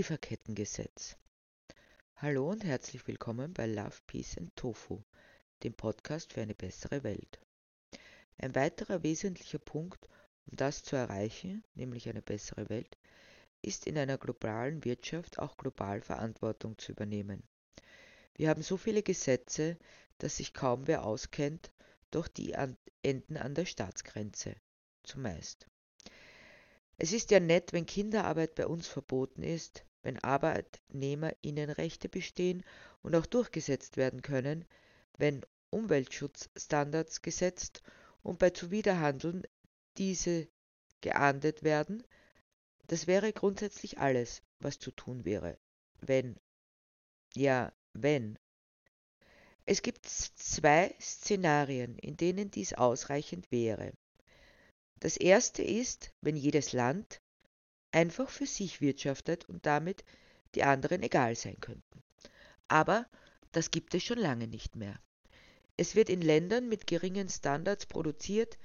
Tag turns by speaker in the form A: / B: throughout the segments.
A: Lieferkettengesetz. Hallo und herzlich willkommen bei Love, Peace and Tofu, dem Podcast für eine bessere Welt. Ein weiterer wesentlicher Punkt, um das zu erreichen, nämlich eine bessere Welt, ist in einer globalen Wirtschaft auch global Verantwortung zu übernehmen. Wir haben so viele Gesetze, dass sich kaum wer auskennt, doch die enden an der Staatsgrenze, zumeist. Es ist ja nett, wenn Kinderarbeit bei uns verboten ist, wenn Arbeitnehmerinnenrechte bestehen und auch durchgesetzt werden können, wenn Umweltschutzstandards gesetzt und bei Zuwiderhandeln diese geahndet werden, das wäre grundsätzlich alles, was zu tun wäre. Wenn. Ja, wenn. Es gibt zwei Szenarien, in denen dies ausreichend wäre. Das erste ist, wenn jedes Land einfach für sich wirtschaftet und damit die anderen egal sein könnten. Aber das gibt es schon lange nicht mehr. Es wird in Ländern mit geringen Standards produziert,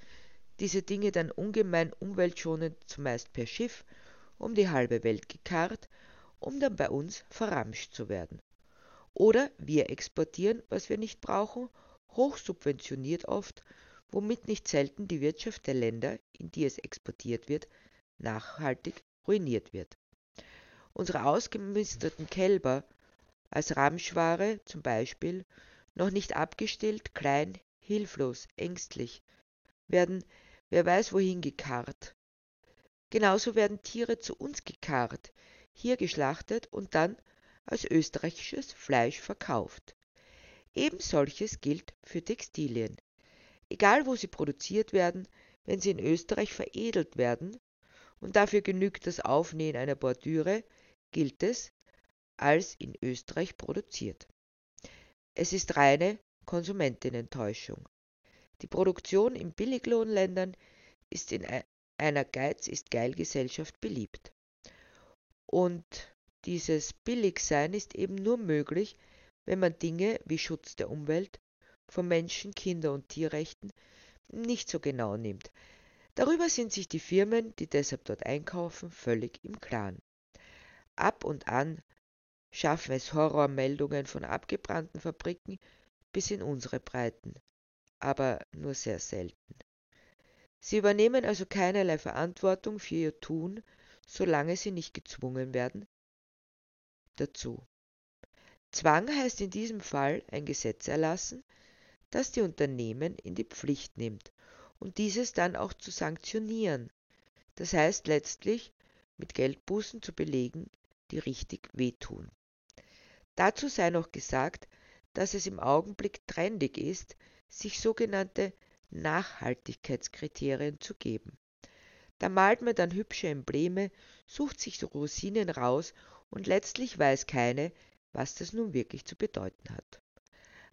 A: diese Dinge dann ungemein umweltschonend zumeist per Schiff um die halbe Welt gekarrt, um dann bei uns verramscht zu werden. Oder wir exportieren, was wir nicht brauchen, hochsubventioniert oft womit nicht selten die Wirtschaft der Länder, in die es exportiert wird, nachhaltig ruiniert wird. Unsere ausgemisterten Kälber als Ramschware zum Beispiel, noch nicht abgestillt, klein, hilflos, ängstlich, werden wer weiß wohin gekarrt. Genauso werden Tiere zu uns gekarrt, hier geschlachtet und dann als österreichisches Fleisch verkauft. Eben solches gilt für Textilien egal wo sie produziert werden, wenn sie in Österreich veredelt werden, und dafür genügt das Aufnähen einer Bordüre, gilt es als in Österreich produziert. Es ist reine Konsumentinnentäuschung. Die Produktion in Billiglohnländern ist in einer Geiz ist geil Gesellschaft beliebt. Und dieses Billigsein ist eben nur möglich, wenn man Dinge wie Schutz der Umwelt, von Menschen-, Kinder- und Tierrechten nicht so genau nimmt. Darüber sind sich die Firmen, die deshalb dort einkaufen, völlig im Klaren. Ab und an schaffen es Horrormeldungen von abgebrannten Fabriken bis in unsere Breiten, aber nur sehr selten. Sie übernehmen also keinerlei Verantwortung für ihr Tun, solange sie nicht gezwungen werden dazu. Zwang heißt in diesem Fall ein Gesetz erlassen, das die Unternehmen in die Pflicht nimmt und dieses dann auch zu sanktionieren. Das heißt letztlich mit Geldbußen zu belegen, die richtig wehtun. Dazu sei noch gesagt, dass es im Augenblick trendig ist, sich sogenannte Nachhaltigkeitskriterien zu geben. Da malt man dann hübsche Embleme, sucht sich Rosinen raus und letztlich weiß keine, was das nun wirklich zu bedeuten hat.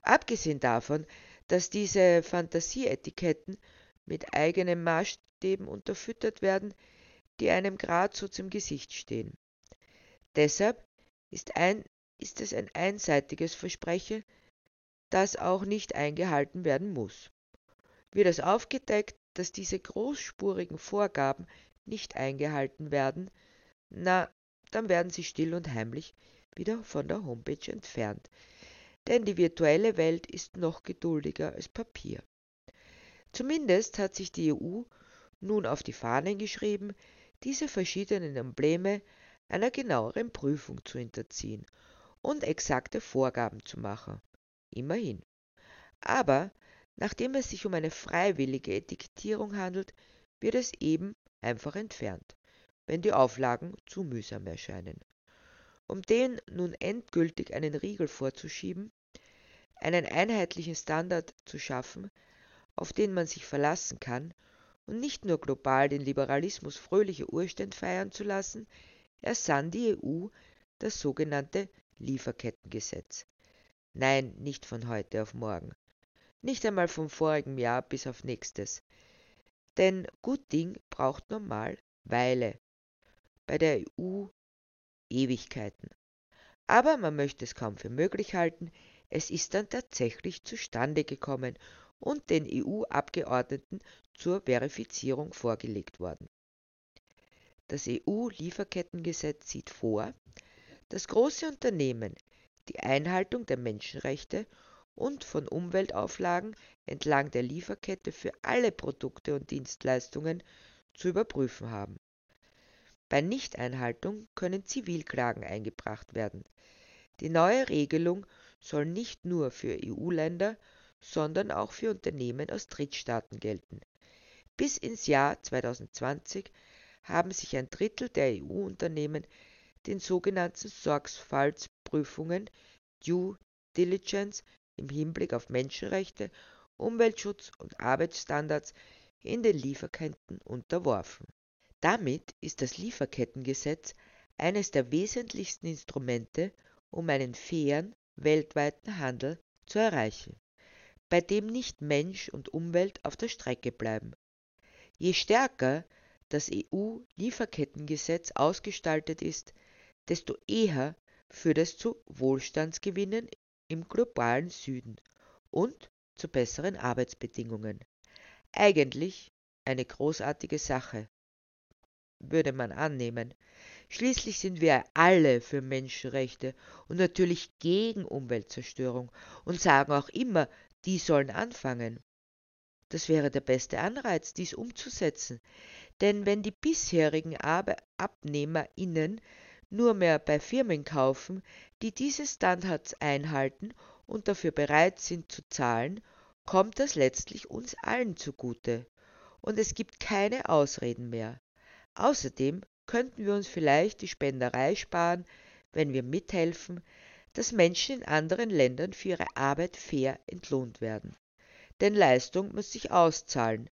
A: Abgesehen davon, dass diese Fantasieetiketten mit eigenen Maßstäben unterfüttert werden, die einem geradezu zum Gesicht stehen. Deshalb ist, ein, ist es ein einseitiges Versprechen, das auch nicht eingehalten werden muss. Wird es aufgedeckt, dass diese großspurigen Vorgaben nicht eingehalten werden, na, dann werden sie still und heimlich wieder von der Homepage entfernt, denn die virtuelle Welt ist noch geduldiger als Papier. Zumindest hat sich die EU nun auf die Fahnen geschrieben, diese verschiedenen Embleme einer genaueren Prüfung zu hinterziehen und exakte Vorgaben zu machen. Immerhin. Aber nachdem es sich um eine freiwillige Etikettierung handelt, wird es eben einfach entfernt, wenn die Auflagen zu mühsam erscheinen. Um dem nun endgültig einen Riegel vorzuschieben, einen einheitlichen Standard zu schaffen, auf den man sich verlassen kann, und nicht nur global den Liberalismus fröhliche Urständ feiern zu lassen, ersann die EU das sogenannte Lieferkettengesetz. Nein, nicht von heute auf morgen. Nicht einmal vom vorigen Jahr bis auf nächstes. Denn gut Ding braucht normal Weile. Bei der EU Ewigkeiten. Aber man möchte es kaum für möglich halten, es ist dann tatsächlich zustande gekommen und den EU-Abgeordneten zur Verifizierung vorgelegt worden. Das EU-Lieferkettengesetz sieht vor, dass große Unternehmen die Einhaltung der Menschenrechte und von Umweltauflagen entlang der Lieferkette für alle Produkte und Dienstleistungen zu überprüfen haben. Bei Nichteinhaltung können Zivilklagen eingebracht werden. Die neue Regelung soll nicht nur für EU-Länder, sondern auch für Unternehmen aus Drittstaaten gelten. Bis ins Jahr 2020 haben sich ein Drittel der EU-Unternehmen den sogenannten Sorgfaltsprüfungen Due Diligence im Hinblick auf Menschenrechte, Umweltschutz und Arbeitsstandards in den Lieferketten unterworfen. Damit ist das Lieferkettengesetz eines der wesentlichsten Instrumente, um einen fairen weltweiten Handel zu erreichen, bei dem nicht Mensch und Umwelt auf der Strecke bleiben. Je stärker das EU-Lieferkettengesetz ausgestaltet ist, desto eher führt es zu Wohlstandsgewinnen im globalen Süden und zu besseren Arbeitsbedingungen. Eigentlich eine großartige Sache, würde man annehmen. Schließlich sind wir alle für Menschenrechte und natürlich gegen Umweltzerstörung und sagen auch immer, die sollen anfangen. Das wäre der beste Anreiz, dies umzusetzen. Denn wenn die bisherigen AbnehmerInnen nur mehr bei Firmen kaufen, die diese Standards einhalten und dafür bereit sind zu zahlen, kommt das letztlich uns allen zugute. Und es gibt keine Ausreden mehr. Außerdem könnten wir uns vielleicht die Spenderei sparen, wenn wir mithelfen, dass Menschen in anderen Ländern für ihre Arbeit fair entlohnt werden. Denn Leistung muss sich auszahlen,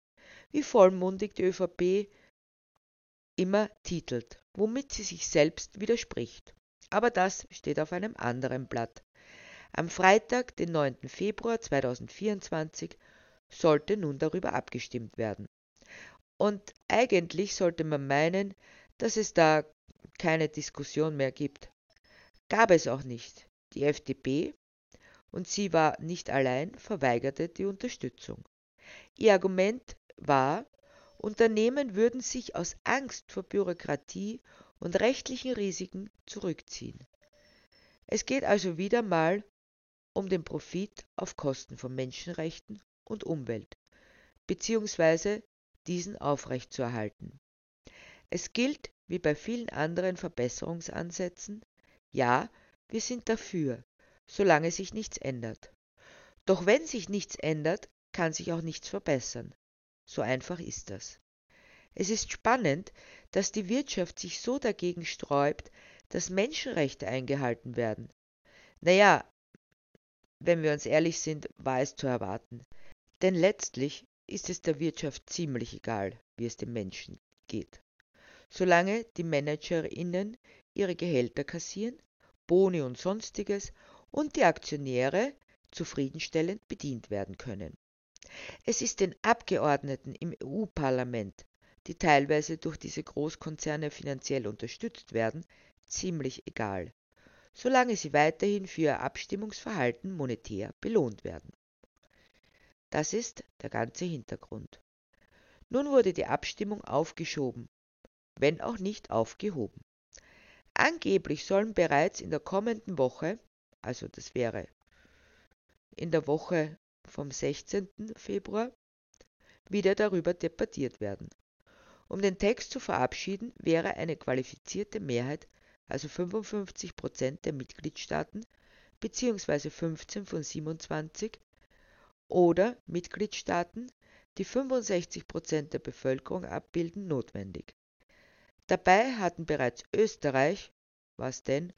A: wie vollmundig die ÖVP immer titelt, womit sie sich selbst widerspricht. Aber das steht auf einem anderen Blatt. Am Freitag, den 9. Februar 2024, sollte nun darüber abgestimmt werden. Und eigentlich sollte man meinen, dass es da keine Diskussion mehr gibt. Gab es auch nicht. Die FDP, und sie war nicht allein, verweigerte die Unterstützung. Ihr Argument war, Unternehmen würden sich aus Angst vor Bürokratie und rechtlichen Risiken zurückziehen. Es geht also wieder mal um den Profit auf Kosten von Menschenrechten und Umwelt, beziehungsweise diesen aufrechtzuerhalten. Es gilt, wie bei vielen anderen Verbesserungsansätzen, ja, wir sind dafür, solange sich nichts ändert. Doch wenn sich nichts ändert, kann sich auch nichts verbessern. So einfach ist das. Es ist spannend, dass die Wirtschaft sich so dagegen sträubt, dass Menschenrechte eingehalten werden. Naja, wenn wir uns ehrlich sind, war es zu erwarten. Denn letztlich ist es der Wirtschaft ziemlich egal, wie es den Menschen geht. Solange die ManagerInnen ihre Gehälter kassieren, Boni und sonstiges und die Aktionäre zufriedenstellend bedient werden können. Es ist den Abgeordneten im EU-Parlament, die teilweise durch diese Großkonzerne finanziell unterstützt werden, ziemlich egal, solange sie weiterhin für ihr Abstimmungsverhalten monetär belohnt werden. Das ist der ganze Hintergrund. Nun wurde die Abstimmung aufgeschoben, wenn auch nicht aufgehoben. Angeblich sollen bereits in der kommenden Woche, also das wäre in der Woche vom 16. Februar, wieder darüber debattiert werden. Um den Text zu verabschieden, wäre eine qualifizierte Mehrheit, also 55 Prozent der Mitgliedstaaten bzw. 15 von 27, oder Mitgliedstaaten, die 65 Prozent der Bevölkerung abbilden, notwendig. Dabei hatten bereits Österreich, was denn,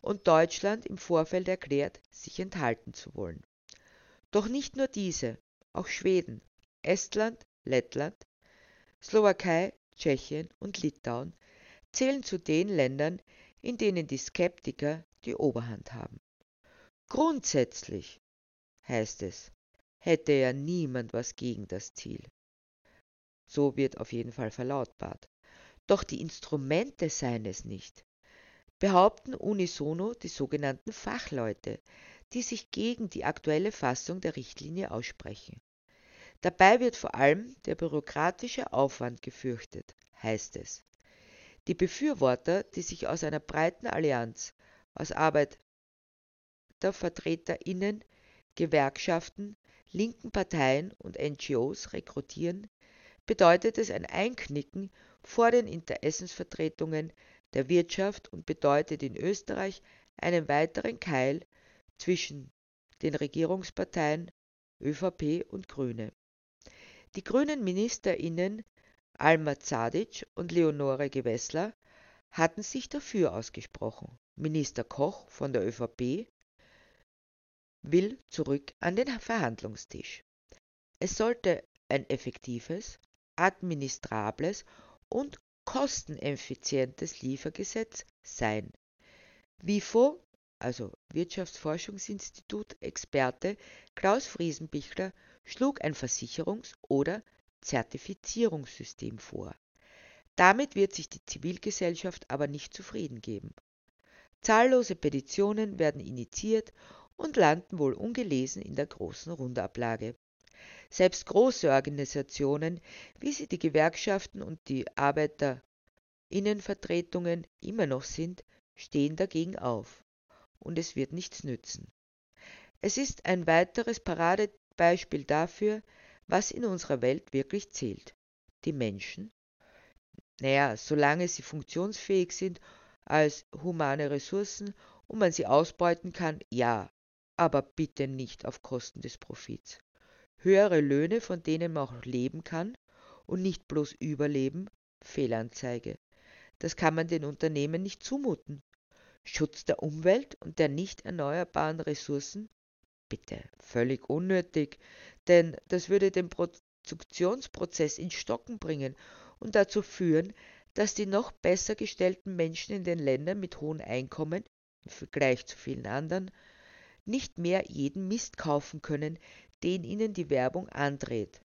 A: und Deutschland im Vorfeld erklärt, sich enthalten zu wollen. Doch nicht nur diese, auch Schweden, Estland, Lettland, Slowakei, Tschechien und Litauen zählen zu den Ländern, in denen die Skeptiker die Oberhand haben. Grundsätzlich heißt es, hätte ja niemand was gegen das Ziel. So wird auf jeden Fall verlautbart. Doch die Instrumente seien es nicht, behaupten unisono die sogenannten Fachleute, die sich gegen die aktuelle Fassung der Richtlinie aussprechen. Dabei wird vor allem der bürokratische Aufwand gefürchtet, heißt es. Die Befürworter, die sich aus einer breiten Allianz aus ArbeitervertreterInnen, Gewerkschaften, linken Parteien und NGOs rekrutieren, bedeutet es ein Einknicken vor den Interessensvertretungen der Wirtschaft und bedeutet in Österreich einen weiteren Keil zwischen den Regierungsparteien ÖVP und Grüne. Die grünen Ministerinnen Alma Zadic und Leonore Gewessler hatten sich dafür ausgesprochen. Minister Koch von der ÖVP will zurück an den Verhandlungstisch. Es sollte ein effektives, administrables und kosteneffizientes Liefergesetz sein. WIFO, also Wirtschaftsforschungsinstitut Experte Klaus Friesenbichler, schlug ein Versicherungs- oder Zertifizierungssystem vor. Damit wird sich die Zivilgesellschaft aber nicht zufrieden geben. Zahllose Petitionen werden initiiert und landen wohl ungelesen in der großen Rundablage. Selbst große Organisationen, wie sie die Gewerkschaften und die Arbeiterinnenvertretungen immer noch sind, stehen dagegen auf. Und es wird nichts nützen. Es ist ein weiteres Paradebeispiel dafür, was in unserer Welt wirklich zählt. Die Menschen. Naja, solange sie funktionsfähig sind als humane Ressourcen und man sie ausbeuten kann, ja, aber bitte nicht auf Kosten des Profits höhere Löhne, von denen man auch leben kann und nicht bloß überleben, Fehlanzeige. Das kann man den Unternehmen nicht zumuten. Schutz der Umwelt und der nicht erneuerbaren Ressourcen? Bitte, völlig unnötig, denn das würde den Produktionsprozess in Stocken bringen und dazu führen, dass die noch besser gestellten Menschen in den Ländern mit hohen Einkommen, im Vergleich zu vielen anderen, nicht mehr jeden Mist kaufen können, den ihnen die Werbung andreht.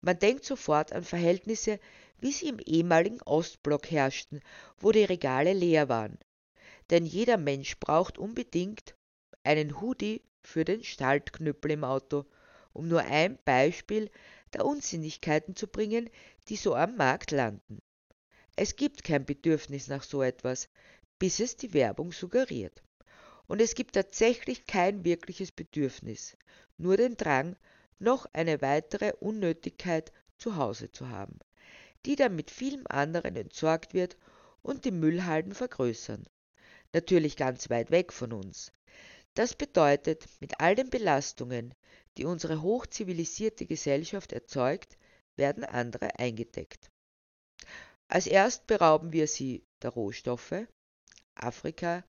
A: Man denkt sofort an Verhältnisse, wie sie im ehemaligen Ostblock herrschten, wo die Regale leer waren. Denn jeder Mensch braucht unbedingt einen Hoodie für den Staltknüppel im Auto, um nur ein Beispiel der Unsinnigkeiten zu bringen, die so am Markt landen. Es gibt kein Bedürfnis nach so etwas, bis es die Werbung suggeriert. Und es gibt tatsächlich kein wirkliches Bedürfnis nur den Drang, noch eine weitere Unnötigkeit zu Hause zu haben, die dann mit vielem anderen entsorgt wird und die Müllhalden vergrößern. Natürlich ganz weit weg von uns. Das bedeutet, mit all den Belastungen, die unsere hochzivilisierte Gesellschaft erzeugt, werden andere eingedeckt. Als erst berauben wir sie der Rohstoffe. Afrika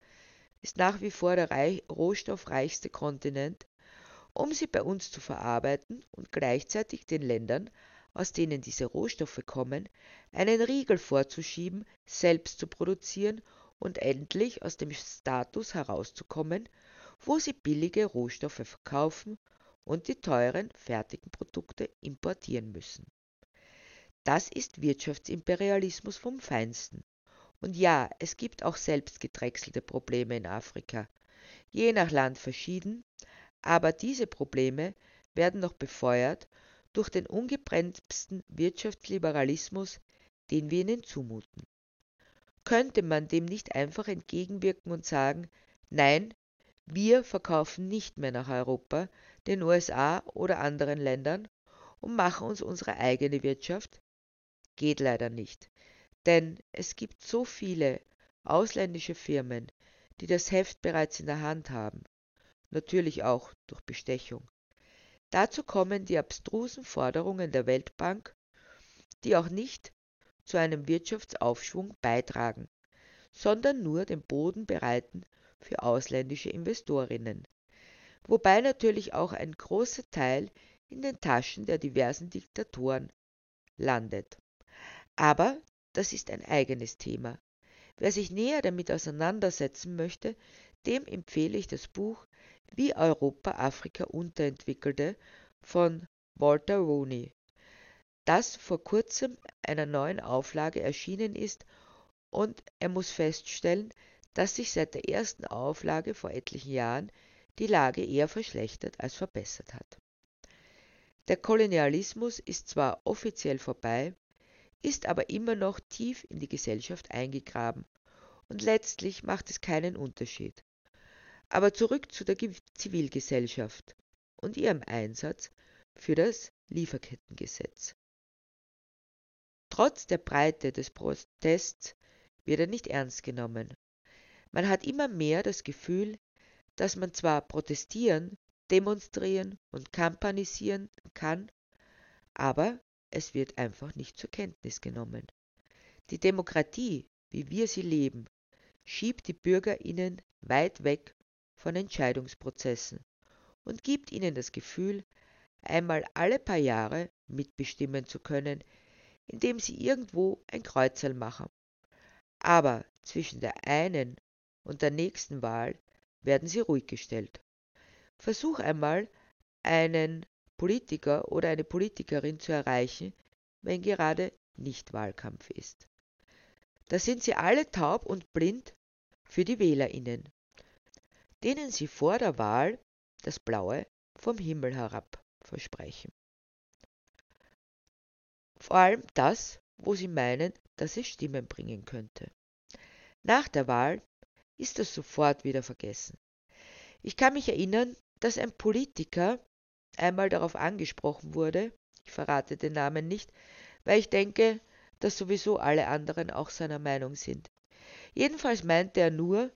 A: ist nach wie vor der rohstoffreichste Kontinent um sie bei uns zu verarbeiten und gleichzeitig den Ländern, aus denen diese Rohstoffe kommen, einen Riegel vorzuschieben, selbst zu produzieren und endlich aus dem Status herauszukommen, wo sie billige Rohstoffe verkaufen und die teuren fertigen Produkte importieren müssen. Das ist Wirtschaftsimperialismus vom Feinsten. Und ja, es gibt auch selbst gedrechselte Probleme in Afrika, je nach Land verschieden, aber diese Probleme werden noch befeuert durch den ungebremsten Wirtschaftsliberalismus, den wir ihnen zumuten. Könnte man dem nicht einfach entgegenwirken und sagen, nein, wir verkaufen nicht mehr nach Europa, den USA oder anderen Ländern und machen uns unsere eigene Wirtschaft? Geht leider nicht, denn es gibt so viele ausländische Firmen, die das Heft bereits in der Hand haben, natürlich auch durch Bestechung. Dazu kommen die abstrusen Forderungen der Weltbank, die auch nicht zu einem Wirtschaftsaufschwung beitragen, sondern nur den Boden bereiten für ausländische Investorinnen, wobei natürlich auch ein großer Teil in den Taschen der diversen Diktatoren landet. Aber das ist ein eigenes Thema. Wer sich näher damit auseinandersetzen möchte, dem empfehle ich das Buch wie Europa Afrika unterentwickelte von Walter Rooney, das vor kurzem einer neuen Auflage erschienen ist und er muss feststellen, dass sich seit der ersten Auflage vor etlichen Jahren die Lage eher verschlechtert als verbessert hat. Der Kolonialismus ist zwar offiziell vorbei, ist aber immer noch tief in die Gesellschaft eingegraben und letztlich macht es keinen Unterschied. Aber zurück zu der Zivilgesellschaft und ihrem Einsatz für das Lieferkettengesetz. Trotz der Breite des Protests wird er nicht ernst genommen. Man hat immer mehr das Gefühl, dass man zwar protestieren, demonstrieren und kampanisieren kann, aber es wird einfach nicht zur Kenntnis genommen. Die Demokratie, wie wir sie leben, schiebt die Bürgerinnen weit weg von Entscheidungsprozessen und gibt ihnen das Gefühl, einmal alle paar Jahre mitbestimmen zu können, indem sie irgendwo ein Kreuzerl machen. Aber zwischen der einen und der nächsten Wahl werden sie ruhig gestellt. Versuch einmal, einen Politiker oder eine Politikerin zu erreichen, wenn gerade nicht Wahlkampf ist. Da sind sie alle taub und blind für die Wählerinnen, denen sie vor der Wahl das Blaue vom Himmel herab versprechen. Vor allem das, wo sie meinen, dass es Stimmen bringen könnte. Nach der Wahl ist das sofort wieder vergessen. Ich kann mich erinnern, dass ein Politiker einmal darauf angesprochen wurde, ich verrate den Namen nicht, weil ich denke, dass sowieso alle anderen auch seiner Meinung sind. Jedenfalls meinte er nur,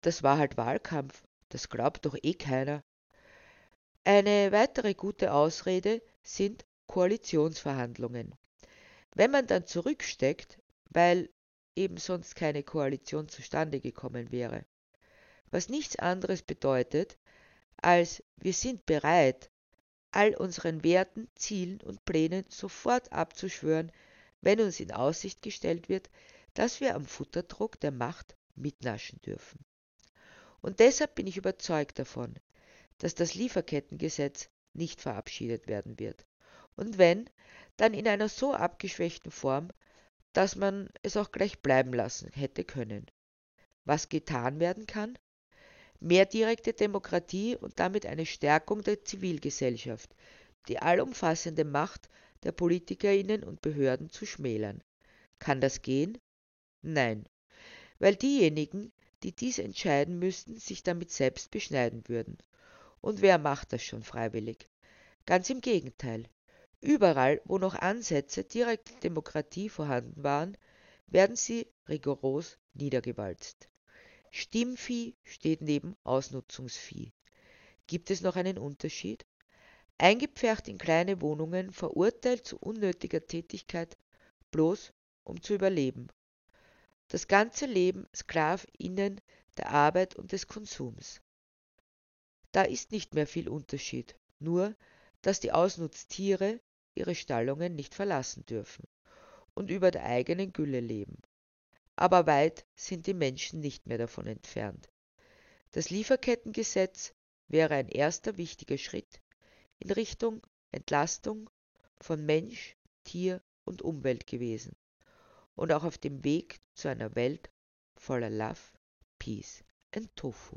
A: das war halt Wahlkampf, das glaubt doch eh keiner. Eine weitere gute Ausrede sind Koalitionsverhandlungen. Wenn man dann zurücksteckt, weil eben sonst keine Koalition zustande gekommen wäre, was nichts anderes bedeutet, als wir sind bereit, all unseren Werten, Zielen und Plänen sofort abzuschwören, wenn uns in Aussicht gestellt wird, dass wir am Futterdruck der Macht mitnaschen dürfen. Und deshalb bin ich überzeugt davon, dass das Lieferkettengesetz nicht verabschiedet werden wird. Und wenn, dann in einer so abgeschwächten Form, dass man es auch gleich bleiben lassen hätte können. Was getan werden kann? Mehr direkte Demokratie und damit eine Stärkung der Zivilgesellschaft, die allumfassende Macht der Politikerinnen und Behörden zu schmälern. Kann das gehen? Nein, weil diejenigen, die dies entscheiden müssten, sich damit selbst beschneiden würden. Und wer macht das schon freiwillig? Ganz im Gegenteil. Überall, wo noch Ansätze direkter Demokratie vorhanden waren, werden sie rigoros niedergewalzt. Stimmvieh steht neben Ausnutzungsvieh. Gibt es noch einen Unterschied? Eingepfercht in kleine Wohnungen, verurteilt zu unnötiger Tätigkeit, bloß um zu überleben. Das ganze Leben SklavInnen der Arbeit und des Konsums. Da ist nicht mehr viel Unterschied, nur dass die Ausnutztiere ihre Stallungen nicht verlassen dürfen und über der eigenen Gülle leben aber weit sind die Menschen nicht mehr davon entfernt. Das Lieferkettengesetz wäre ein erster wichtiger Schritt in Richtung Entlastung von Mensch, Tier und Umwelt gewesen und auch auf dem Weg zu einer Welt voller Love, Peace and Tofu.